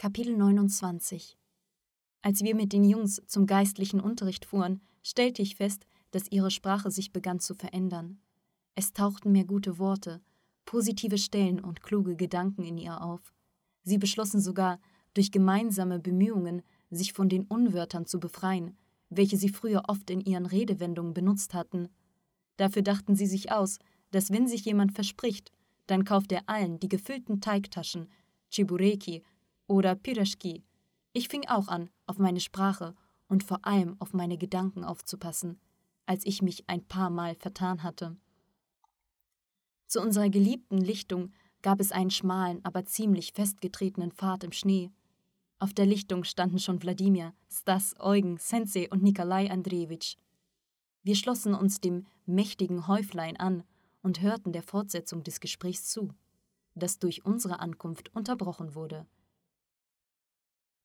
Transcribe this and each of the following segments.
Kapitel 29 Als wir mit den Jungs zum geistlichen Unterricht fuhren, stellte ich fest, dass ihre Sprache sich begann zu verändern. Es tauchten mehr gute Worte, positive Stellen und kluge Gedanken in ihr auf. Sie beschlossen sogar, durch gemeinsame Bemühungen sich von den Unwörtern zu befreien, welche sie früher oft in ihren Redewendungen benutzt hatten. Dafür dachten sie sich aus, dass wenn sich jemand verspricht, dann kauft er allen die gefüllten Teigtaschen, Chibureki oder Pirashki. Ich fing auch an, auf meine Sprache und vor allem auf meine Gedanken aufzupassen, als ich mich ein paar Mal vertan hatte. Zu unserer geliebten Lichtung gab es einen schmalen, aber ziemlich festgetretenen Pfad im Schnee. Auf der Lichtung standen schon Wladimir, Stas, Eugen, Sensei und Nikolai Andrejewitsch. Wir schlossen uns dem mächtigen Häuflein an und hörten der Fortsetzung des Gesprächs zu, das durch unsere Ankunft unterbrochen wurde.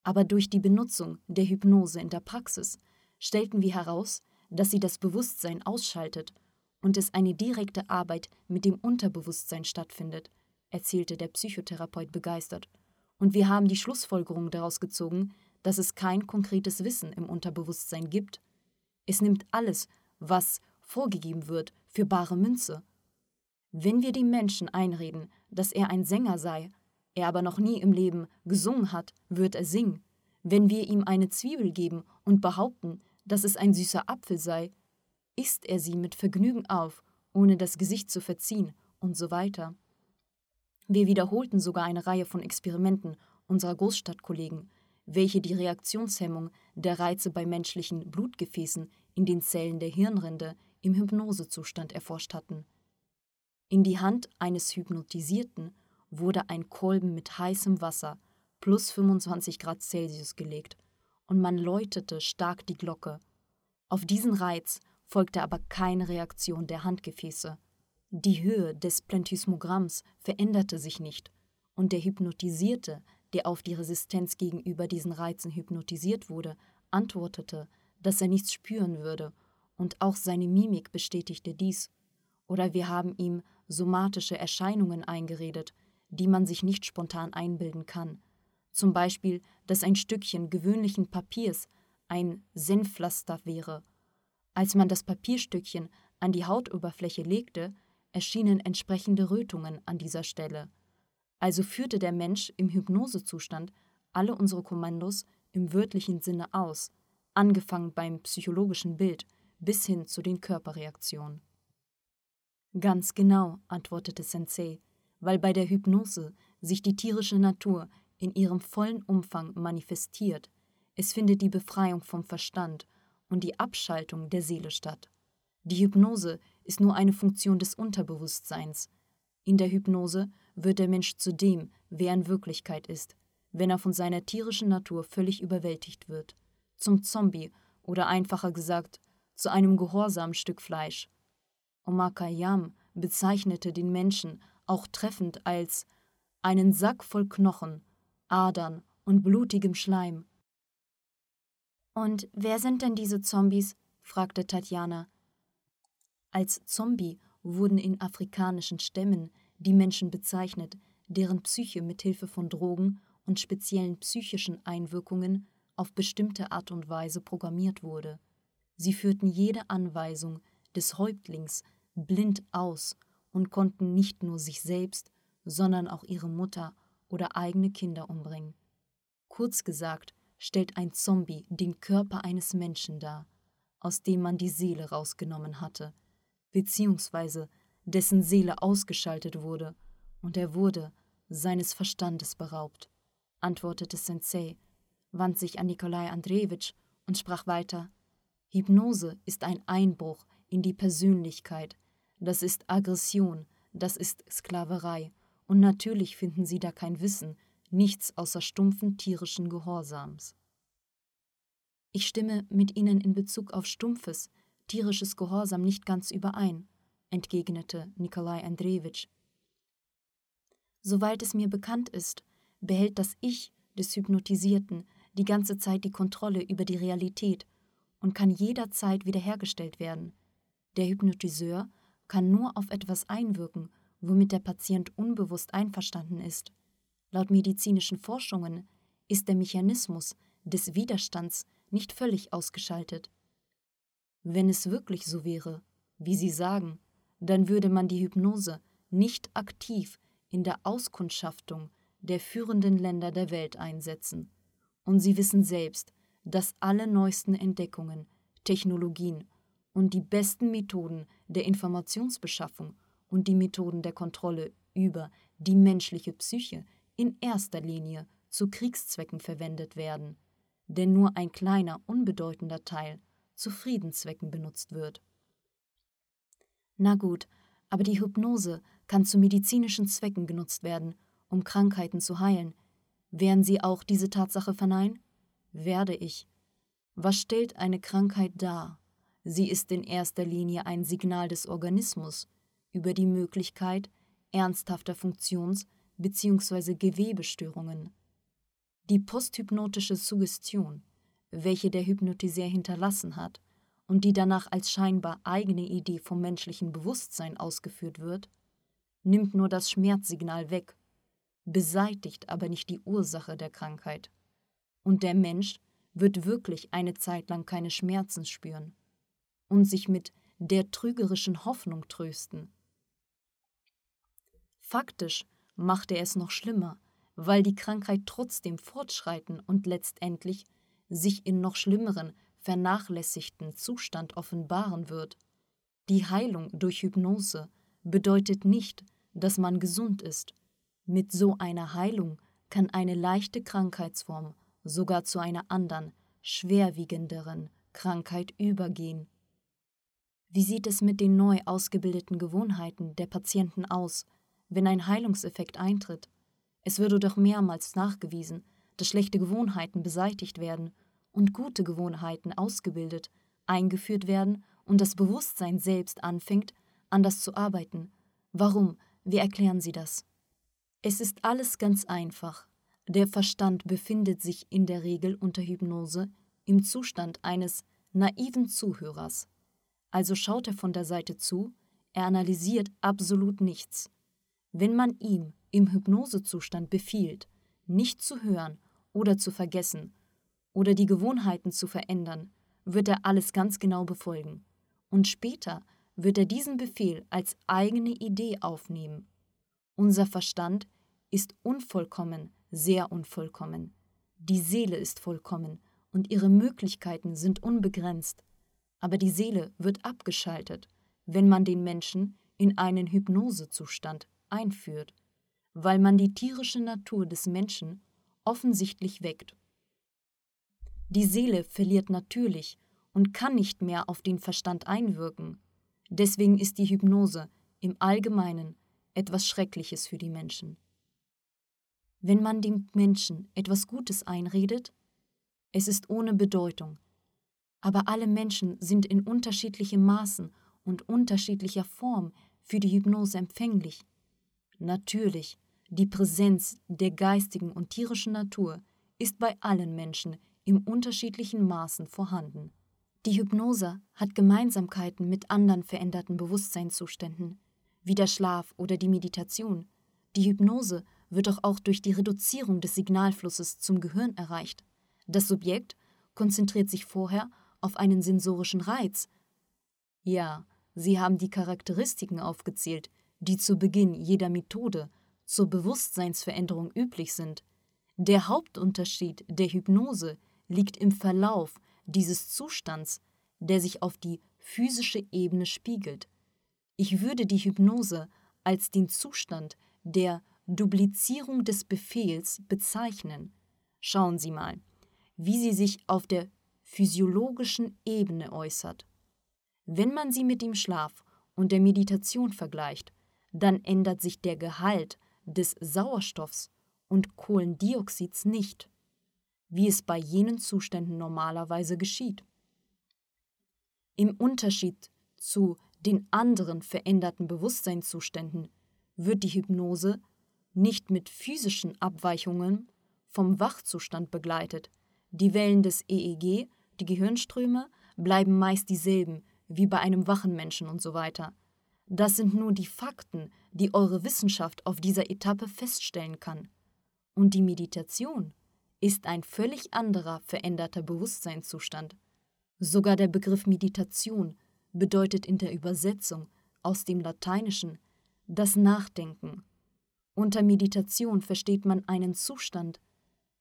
Aber durch die Benutzung der Hypnose in der Praxis stellten wir heraus, dass sie das Bewusstsein ausschaltet und es eine direkte Arbeit mit dem Unterbewusstsein stattfindet, erzählte der Psychotherapeut begeistert. Und wir haben die Schlussfolgerung daraus gezogen, dass es kein konkretes Wissen im Unterbewusstsein gibt. Es nimmt alles, was vorgegeben wird, für bare Münze. Wenn wir dem Menschen einreden, dass er ein Sänger sei, er aber noch nie im Leben gesungen hat, wird er singen. Wenn wir ihm eine Zwiebel geben und behaupten, dass es ein süßer Apfel sei, isst er sie mit Vergnügen auf, ohne das Gesicht zu verziehen und so weiter. Wir wiederholten sogar eine Reihe von Experimenten unserer Großstadtkollegen, welche die Reaktionshemmung der Reize bei menschlichen Blutgefäßen in den Zellen der Hirnrinde im Hypnosezustand erforscht hatten. In die Hand eines Hypnotisierten wurde ein Kolben mit heißem Wasser plus 25 Grad Celsius gelegt und man läutete stark die Glocke. Auf diesen Reiz folgte aber keine Reaktion der Handgefäße. Die Höhe des Plentysmogramms veränderte sich nicht und der Hypnotisierte, der auf die Resistenz gegenüber diesen Reizen hypnotisiert wurde, antwortete, dass er nichts spüren würde, und auch seine Mimik bestätigte dies. Oder wir haben ihm somatische Erscheinungen eingeredet, die man sich nicht spontan einbilden kann. Zum Beispiel, dass ein Stückchen gewöhnlichen Papiers ein Senfpflaster wäre. Als man das Papierstückchen an die Hautoberfläche legte, erschienen entsprechende Rötungen an dieser Stelle. Also führte der Mensch im Hypnosezustand alle unsere Kommandos im wörtlichen Sinne aus, angefangen beim psychologischen Bild bis hin zu den Körperreaktionen. Ganz genau, antwortete Sensei, weil bei der Hypnose sich die tierische Natur in ihrem vollen Umfang manifestiert. Es findet die Befreiung vom Verstand und die Abschaltung der Seele statt. Die Hypnose ist nur eine Funktion des Unterbewusstseins. In der Hypnose wird der Mensch zu dem, wer in Wirklichkeit ist, wenn er von seiner tierischen Natur völlig überwältigt wird, zum Zombie oder einfacher gesagt, zu einem gehorsamen Stück Fleisch. Omar Khayyam bezeichnete den Menschen auch treffend als einen Sack voll Knochen, Adern und blutigem Schleim. Und wer sind denn diese Zombies? fragte Tatjana. Als Zombie wurden in afrikanischen Stämmen die Menschen bezeichnet, deren Psyche mit Hilfe von Drogen und speziellen psychischen Einwirkungen auf bestimmte Art und Weise programmiert wurde. Sie führten jede Anweisung des Häuptlings blind aus und konnten nicht nur sich selbst, sondern auch ihre Mutter oder eigene Kinder umbringen. Kurz gesagt, stellt ein Zombie den Körper eines Menschen dar, aus dem man die Seele rausgenommen hatte, beziehungsweise dessen Seele ausgeschaltet wurde, und er wurde seines Verstandes beraubt, antwortete Sensei, wandte sich an Nikolai Andrejewitsch und sprach weiter: Hypnose ist ein Einbruch in die Persönlichkeit das ist Aggression, das ist Sklaverei, und natürlich finden sie da kein Wissen, nichts außer stumpfen tierischen Gehorsams. Ich stimme mit Ihnen in Bezug auf stumpfes, tierisches Gehorsam nicht ganz überein, entgegnete Nikolai Andrejewitsch. Soweit es mir bekannt ist, behält das Ich des Hypnotisierten die ganze Zeit die Kontrolle über die Realität und kann jederzeit wiederhergestellt werden. Der Hypnotiseur kann nur auf etwas einwirken, womit der Patient unbewusst einverstanden ist. Laut medizinischen Forschungen ist der Mechanismus des Widerstands nicht völlig ausgeschaltet. Wenn es wirklich so wäre, wie Sie sagen, dann würde man die Hypnose nicht aktiv in der Auskundschaftung der führenden Länder der Welt einsetzen. Und Sie wissen selbst, dass alle neuesten Entdeckungen, Technologien und die besten Methoden der Informationsbeschaffung und die Methoden der Kontrolle über die menschliche Psyche in erster Linie zu Kriegszwecken verwendet werden, denn nur ein kleiner, unbedeutender Teil zu Friedenszwecken benutzt wird. Na gut, aber die Hypnose kann zu medizinischen Zwecken genutzt werden, um Krankheiten zu heilen. Werden Sie auch diese Tatsache verneinen? Werde ich. Was stellt eine Krankheit dar? Sie ist in erster Linie ein Signal des Organismus über die Möglichkeit ernsthafter Funktions- bzw. Gewebestörungen. Die posthypnotische Suggestion, welche der Hypnotiseur hinterlassen hat und die danach als scheinbar eigene Idee vom menschlichen Bewusstsein ausgeführt wird, nimmt nur das Schmerzsignal weg, beseitigt aber nicht die Ursache der Krankheit. Und der Mensch wird wirklich eine Zeit lang keine Schmerzen spüren und sich mit der trügerischen Hoffnung trösten. Faktisch macht er es noch schlimmer, weil die Krankheit trotzdem fortschreiten und letztendlich sich in noch schlimmeren, vernachlässigten Zustand offenbaren wird. Die Heilung durch Hypnose bedeutet nicht, dass man gesund ist. Mit so einer Heilung kann eine leichte Krankheitsform sogar zu einer anderen, schwerwiegenderen Krankheit übergehen. Wie sieht es mit den neu ausgebildeten Gewohnheiten der Patienten aus, wenn ein Heilungseffekt eintritt? Es würde doch mehrmals nachgewiesen, dass schlechte Gewohnheiten beseitigt werden und gute Gewohnheiten ausgebildet, eingeführt werden und das Bewusstsein selbst anfängt, anders zu arbeiten. Warum? Wie erklären Sie das? Es ist alles ganz einfach. Der Verstand befindet sich in der Regel unter Hypnose im Zustand eines naiven Zuhörers. Also schaut er von der Seite zu, er analysiert absolut nichts. Wenn man ihm im Hypnosezustand befiehlt, nicht zu hören oder zu vergessen oder die Gewohnheiten zu verändern, wird er alles ganz genau befolgen. Und später wird er diesen Befehl als eigene Idee aufnehmen. Unser Verstand ist unvollkommen sehr unvollkommen. Die Seele ist vollkommen und ihre Möglichkeiten sind unbegrenzt. Aber die Seele wird abgeschaltet, wenn man den Menschen in einen Hypnosezustand einführt, weil man die tierische Natur des Menschen offensichtlich weckt. Die Seele verliert natürlich und kann nicht mehr auf den Verstand einwirken. Deswegen ist die Hypnose im Allgemeinen etwas Schreckliches für die Menschen wenn man dem Menschen etwas Gutes einredet? Es ist ohne Bedeutung. Aber alle Menschen sind in unterschiedlichem Maßen und unterschiedlicher Form für die Hypnose empfänglich. Natürlich, die Präsenz der geistigen und tierischen Natur ist bei allen Menschen im unterschiedlichen Maßen vorhanden. Die Hypnose hat Gemeinsamkeiten mit anderen veränderten Bewusstseinszuständen, wie der Schlaf oder die Meditation. Die Hypnose wird doch auch durch die Reduzierung des Signalflusses zum Gehirn erreicht. Das Subjekt konzentriert sich vorher auf einen sensorischen Reiz. Ja, Sie haben die Charakteristiken aufgezählt, die zu Beginn jeder Methode zur Bewusstseinsveränderung üblich sind. Der Hauptunterschied der Hypnose liegt im Verlauf dieses Zustands, der sich auf die physische Ebene spiegelt. Ich würde die Hypnose als den Zustand der Duplizierung des Befehls bezeichnen. Schauen Sie mal, wie sie sich auf der physiologischen Ebene äußert. Wenn man sie mit dem Schlaf und der Meditation vergleicht, dann ändert sich der Gehalt des Sauerstoffs und Kohlendioxids nicht, wie es bei jenen Zuständen normalerweise geschieht. Im Unterschied zu den anderen veränderten Bewusstseinszuständen wird die Hypnose nicht mit physischen Abweichungen vom Wachzustand begleitet. Die Wellen des EEG, die Gehirnströme, bleiben meist dieselben wie bei einem wachen Menschen und so weiter. Das sind nur die Fakten, die eure Wissenschaft auf dieser Etappe feststellen kann. Und die Meditation ist ein völlig anderer veränderter Bewusstseinszustand. Sogar der Begriff Meditation bedeutet in der Übersetzung aus dem Lateinischen das Nachdenken. Unter Meditation versteht man einen Zustand,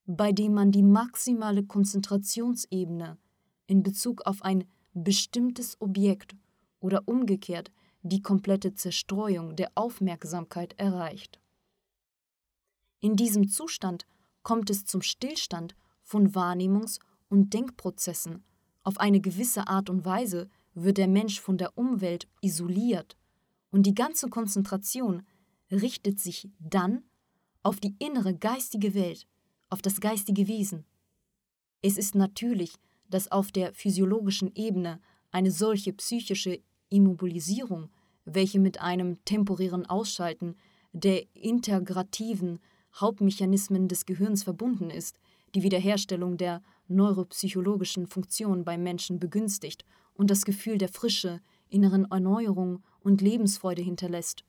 bei dem man die maximale Konzentrationsebene in Bezug auf ein bestimmtes Objekt oder umgekehrt die komplette Zerstreuung der Aufmerksamkeit erreicht. In diesem Zustand kommt es zum Stillstand von Wahrnehmungs- und Denkprozessen. Auf eine gewisse Art und Weise wird der Mensch von der Umwelt isoliert und die ganze Konzentration richtet sich dann auf die innere geistige Welt, auf das geistige Wesen. Es ist natürlich, dass auf der physiologischen Ebene eine solche psychische Immobilisierung, welche mit einem temporären Ausschalten der integrativen Hauptmechanismen des Gehirns verbunden ist, die Wiederherstellung der neuropsychologischen Funktionen beim Menschen begünstigt und das Gefühl der Frische, inneren Erneuerung und Lebensfreude hinterlässt.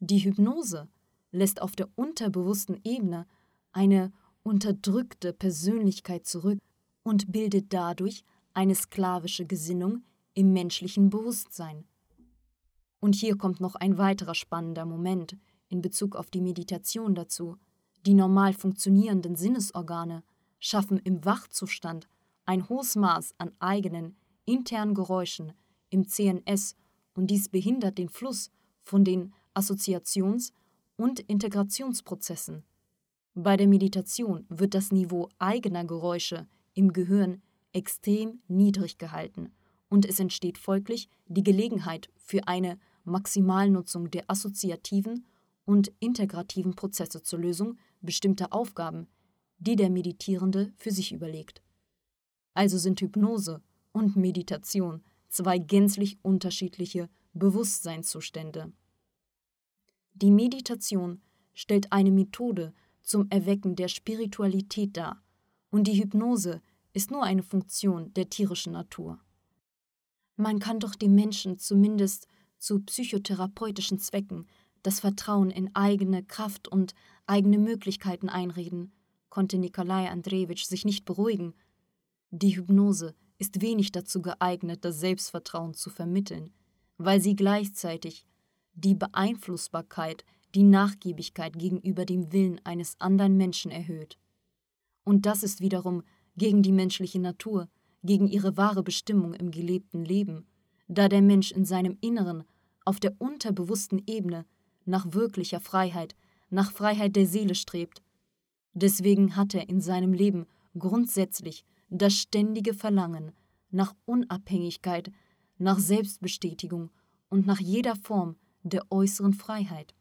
Die Hypnose lässt auf der unterbewussten Ebene eine unterdrückte Persönlichkeit zurück und bildet dadurch eine sklavische Gesinnung im menschlichen Bewusstsein. Und hier kommt noch ein weiterer spannender Moment in Bezug auf die Meditation dazu. Die normal funktionierenden Sinnesorgane schaffen im Wachzustand ein hohes Maß an eigenen internen Geräuschen im CNS und dies behindert den Fluss von den Assoziations- und Integrationsprozessen. Bei der Meditation wird das Niveau eigener Geräusche im Gehirn extrem niedrig gehalten und es entsteht folglich die Gelegenheit für eine Maximalnutzung der assoziativen und integrativen Prozesse zur Lösung bestimmter Aufgaben, die der Meditierende für sich überlegt. Also sind Hypnose und Meditation zwei gänzlich unterschiedliche Bewusstseinszustände. Die Meditation stellt eine Methode zum Erwecken der Spiritualität dar, und die Hypnose ist nur eine Funktion der tierischen Natur. Man kann doch dem Menschen zumindest zu psychotherapeutischen Zwecken das Vertrauen in eigene Kraft und eigene Möglichkeiten einreden, konnte Nikolai Andrejewitsch sich nicht beruhigen. Die Hypnose ist wenig dazu geeignet, das Selbstvertrauen zu vermitteln, weil sie gleichzeitig die Beeinflussbarkeit, die Nachgiebigkeit gegenüber dem Willen eines anderen Menschen erhöht. Und das ist wiederum gegen die menschliche Natur, gegen ihre wahre Bestimmung im gelebten Leben, da der Mensch in seinem Inneren auf der unterbewussten Ebene nach wirklicher Freiheit, nach Freiheit der Seele strebt. Deswegen hat er in seinem Leben grundsätzlich das ständige Verlangen nach Unabhängigkeit, nach Selbstbestätigung und nach jeder Form der äußeren Freiheit.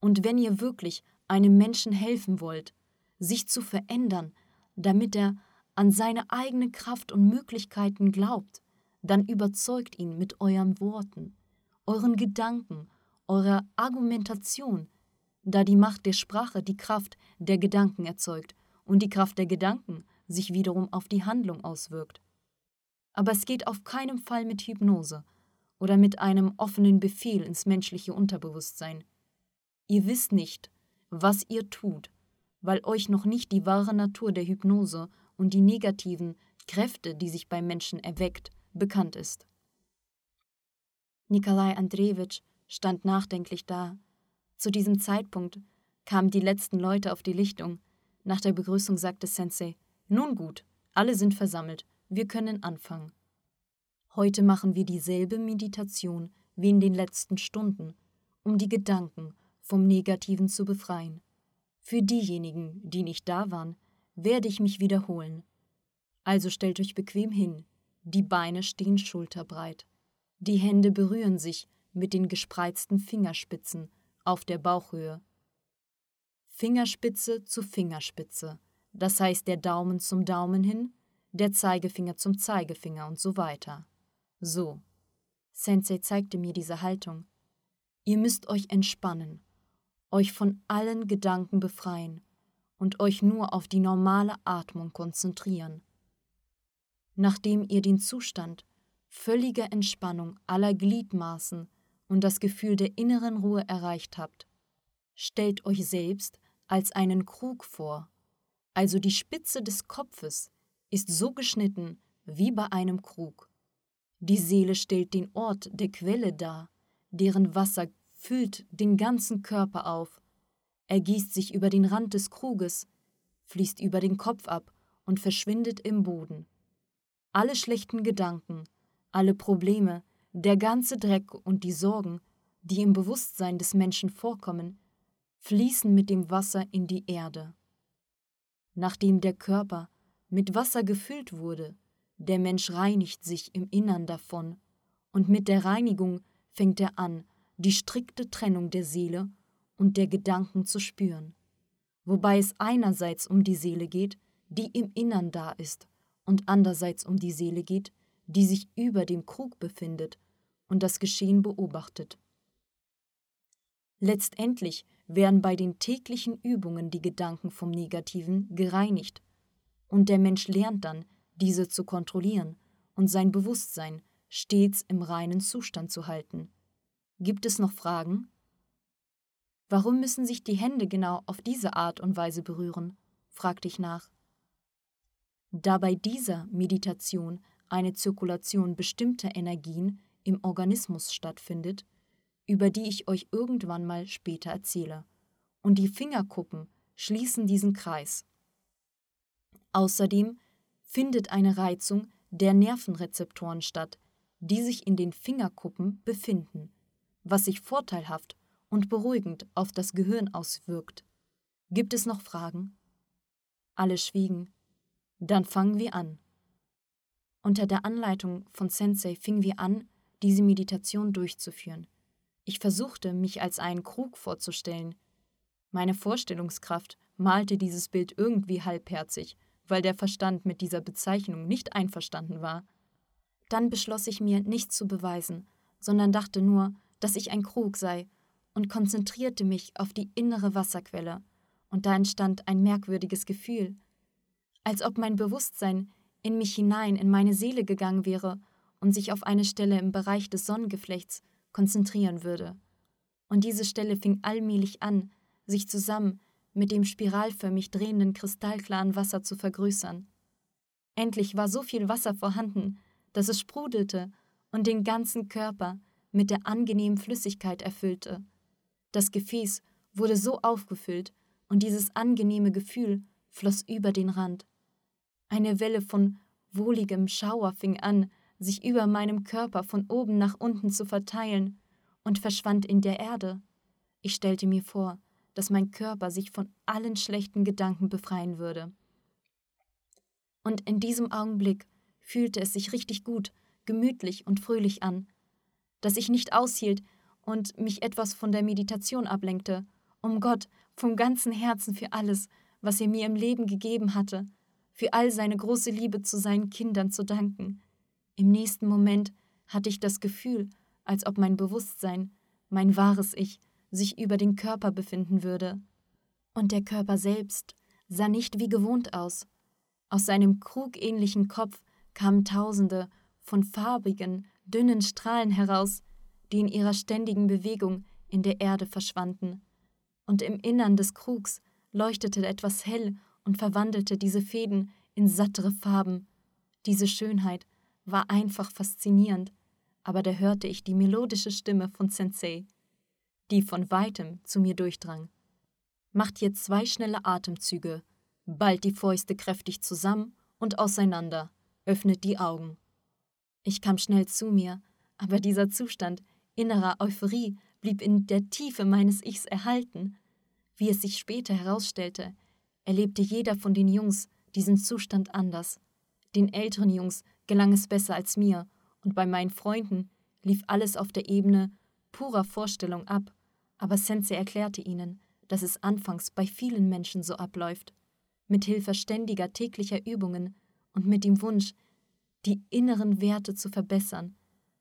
Und wenn ihr wirklich einem Menschen helfen wollt, sich zu verändern, damit er an seine eigene Kraft und Möglichkeiten glaubt, dann überzeugt ihn mit euren Worten, euren Gedanken, eurer Argumentation, da die Macht der Sprache die Kraft der Gedanken erzeugt und die Kraft der Gedanken sich wiederum auf die Handlung auswirkt. Aber es geht auf keinen Fall mit Hypnose oder mit einem offenen Befehl ins menschliche Unterbewusstsein. Ihr wisst nicht, was ihr tut, weil euch noch nicht die wahre Natur der Hypnose und die negativen Kräfte, die sich beim Menschen erweckt, bekannt ist. Nikolai Andrejewitsch stand nachdenklich da. Zu diesem Zeitpunkt kamen die letzten Leute auf die Lichtung. Nach der Begrüßung sagte Sensei: Nun gut, alle sind versammelt, wir können anfangen. Heute machen wir dieselbe Meditation wie in den letzten Stunden, um die Gedanken vom Negativen zu befreien. Für diejenigen, die nicht da waren, werde ich mich wiederholen. Also stellt euch bequem hin, die Beine stehen schulterbreit. Die Hände berühren sich mit den gespreizten Fingerspitzen auf der Bauchhöhe. Fingerspitze zu Fingerspitze, das heißt der Daumen zum Daumen hin, der Zeigefinger zum Zeigefinger und so weiter. So. Sensei zeigte mir diese Haltung. Ihr müsst euch entspannen, euch von allen Gedanken befreien und euch nur auf die normale Atmung konzentrieren. Nachdem ihr den Zustand völliger Entspannung aller Gliedmaßen und das Gefühl der inneren Ruhe erreicht habt, stellt euch selbst als einen Krug vor, Also die Spitze des Kopfes ist so geschnitten wie bei einem Krug. Die Seele stellt den Ort der Quelle dar, deren Wasser füllt den ganzen Körper auf, ergießt sich über den Rand des Kruges, fließt über den Kopf ab und verschwindet im Boden. Alle schlechten Gedanken, alle Probleme, der ganze Dreck und die Sorgen, die im Bewusstsein des Menschen vorkommen, fließen mit dem Wasser in die Erde. Nachdem der Körper mit Wasser gefüllt wurde, der Mensch reinigt sich im Innern davon, und mit der Reinigung fängt er an, die strikte Trennung der Seele und der Gedanken zu spüren, wobei es einerseits um die Seele geht, die im Innern da ist, und andererseits um die Seele geht, die sich über dem Krug befindet und das Geschehen beobachtet. Letztendlich werden bei den täglichen Übungen die Gedanken vom Negativen gereinigt, und der Mensch lernt dann, diese zu kontrollieren und sein Bewusstsein stets im reinen Zustand zu halten. Gibt es noch Fragen? Warum müssen sich die Hände genau auf diese Art und Weise berühren? fragte ich nach. Da bei dieser Meditation eine Zirkulation bestimmter Energien im Organismus stattfindet, über die ich euch irgendwann mal später erzähle, und die Fingerkuppen schließen diesen Kreis. Außerdem findet eine Reizung der Nervenrezeptoren statt, die sich in den Fingerkuppen befinden, was sich vorteilhaft und beruhigend auf das Gehirn auswirkt. Gibt es noch Fragen? Alle schwiegen. Dann fangen wir an. Unter der Anleitung von Sensei fingen wir an, diese Meditation durchzuführen. Ich versuchte, mich als einen Krug vorzustellen. Meine Vorstellungskraft malte dieses Bild irgendwie halbherzig weil der Verstand mit dieser Bezeichnung nicht einverstanden war. Dann beschloss ich mir, nichts zu beweisen, sondern dachte nur, dass ich ein Krug sei und konzentrierte mich auf die innere Wasserquelle, und da entstand ein merkwürdiges Gefühl, als ob mein Bewusstsein in mich hinein in meine Seele gegangen wäre und sich auf eine Stelle im Bereich des Sonnengeflechts konzentrieren würde. Und diese Stelle fing allmählich an, sich zusammen mit dem spiralförmig drehenden kristallklaren Wasser zu vergrößern. Endlich war so viel Wasser vorhanden, dass es sprudelte und den ganzen Körper mit der angenehmen Flüssigkeit erfüllte. Das Gefäß wurde so aufgefüllt und dieses angenehme Gefühl floss über den Rand. Eine Welle von wohligem Schauer fing an, sich über meinem Körper von oben nach unten zu verteilen und verschwand in der Erde. Ich stellte mir vor, dass mein Körper sich von allen schlechten Gedanken befreien würde. Und in diesem Augenblick fühlte es sich richtig gut, gemütlich und fröhlich an, dass ich nicht aushielt und mich etwas von der Meditation ablenkte, um Gott vom ganzen Herzen für alles, was er mir im Leben gegeben hatte, für all seine große Liebe zu seinen Kindern zu danken. Im nächsten Moment hatte ich das Gefühl, als ob mein Bewusstsein, mein wahres Ich, sich über den Körper befinden würde. Und der Körper selbst sah nicht wie gewohnt aus. Aus seinem krugähnlichen Kopf kamen tausende von farbigen, dünnen Strahlen heraus, die in ihrer ständigen Bewegung in der Erde verschwanden. Und im Innern des Krugs leuchtete etwas hell und verwandelte diese Fäden in sattere Farben. Diese Schönheit war einfach faszinierend, aber da hörte ich die melodische Stimme von Sensei die von weitem zu mir durchdrang. Macht hier zwei schnelle Atemzüge, ballt die Fäuste kräftig zusammen und auseinander, öffnet die Augen. Ich kam schnell zu mir, aber dieser Zustand innerer Euphorie blieb in der Tiefe meines Ichs erhalten. Wie es sich später herausstellte, erlebte jeder von den Jungs diesen Zustand anders. Den älteren Jungs gelang es besser als mir, und bei meinen Freunden lief alles auf der Ebene purer Vorstellung ab aber Sensei erklärte ihnen, dass es anfangs bei vielen Menschen so abläuft, mit Hilfe ständiger täglicher Übungen und mit dem Wunsch, die inneren Werte zu verbessern,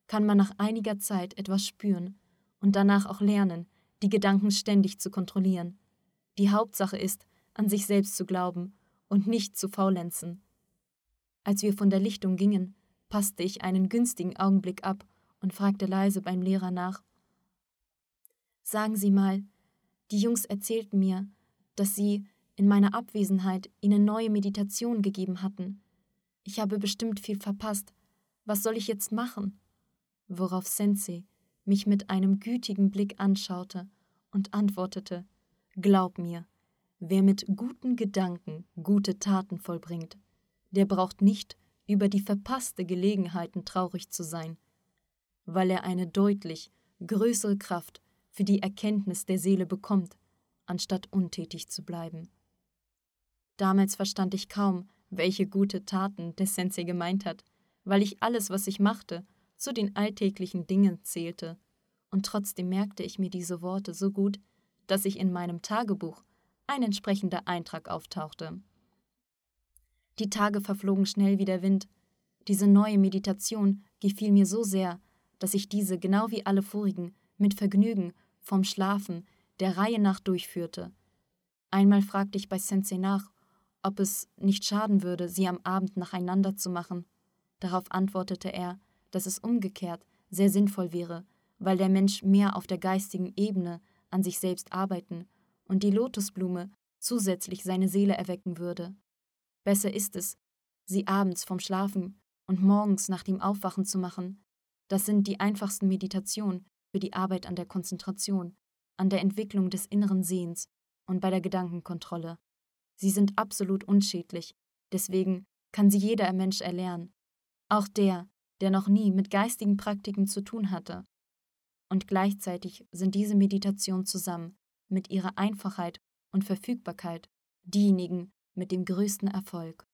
kann man nach einiger Zeit etwas spüren und danach auch lernen, die Gedanken ständig zu kontrollieren. Die Hauptsache ist, an sich selbst zu glauben und nicht zu faulenzen. Als wir von der Lichtung gingen, passte ich einen günstigen Augenblick ab und fragte leise beim Lehrer nach, Sagen Sie mal, die Jungs erzählten mir, dass Sie in meiner Abwesenheit ihnen neue Meditationen gegeben hatten. Ich habe bestimmt viel verpasst. Was soll ich jetzt machen? Worauf Sensei mich mit einem gütigen Blick anschaute und antwortete: Glaub mir, wer mit guten Gedanken gute Taten vollbringt, der braucht nicht über die verpasste Gelegenheiten traurig zu sein, weil er eine deutlich größere Kraft für die Erkenntnis der Seele bekommt, anstatt untätig zu bleiben. Damals verstand ich kaum, welche gute Taten der Sensei gemeint hat, weil ich alles, was ich machte, zu den alltäglichen Dingen zählte, und trotzdem merkte ich mir diese Worte so gut, dass sich in meinem Tagebuch ein entsprechender Eintrag auftauchte. Die Tage verflogen schnell wie der Wind. Diese neue Meditation gefiel mir so sehr, dass ich diese, genau wie alle vorigen, mit Vergnügen vom Schlafen der Reihe nach durchführte. Einmal fragte ich bei Sensei nach, ob es nicht schaden würde, sie am Abend nacheinander zu machen. Darauf antwortete er, dass es umgekehrt sehr sinnvoll wäre, weil der Mensch mehr auf der geistigen Ebene an sich selbst arbeiten und die Lotusblume zusätzlich seine Seele erwecken würde. Besser ist es, sie abends vom Schlafen und morgens nach dem Aufwachen zu machen. Das sind die einfachsten Meditationen für die Arbeit an der Konzentration, an der Entwicklung des inneren Sehens und bei der Gedankenkontrolle. Sie sind absolut unschädlich, deswegen kann sie jeder Mensch erlernen, auch der, der noch nie mit geistigen Praktiken zu tun hatte. Und gleichzeitig sind diese Meditationen zusammen mit ihrer Einfachheit und Verfügbarkeit diejenigen mit dem größten Erfolg.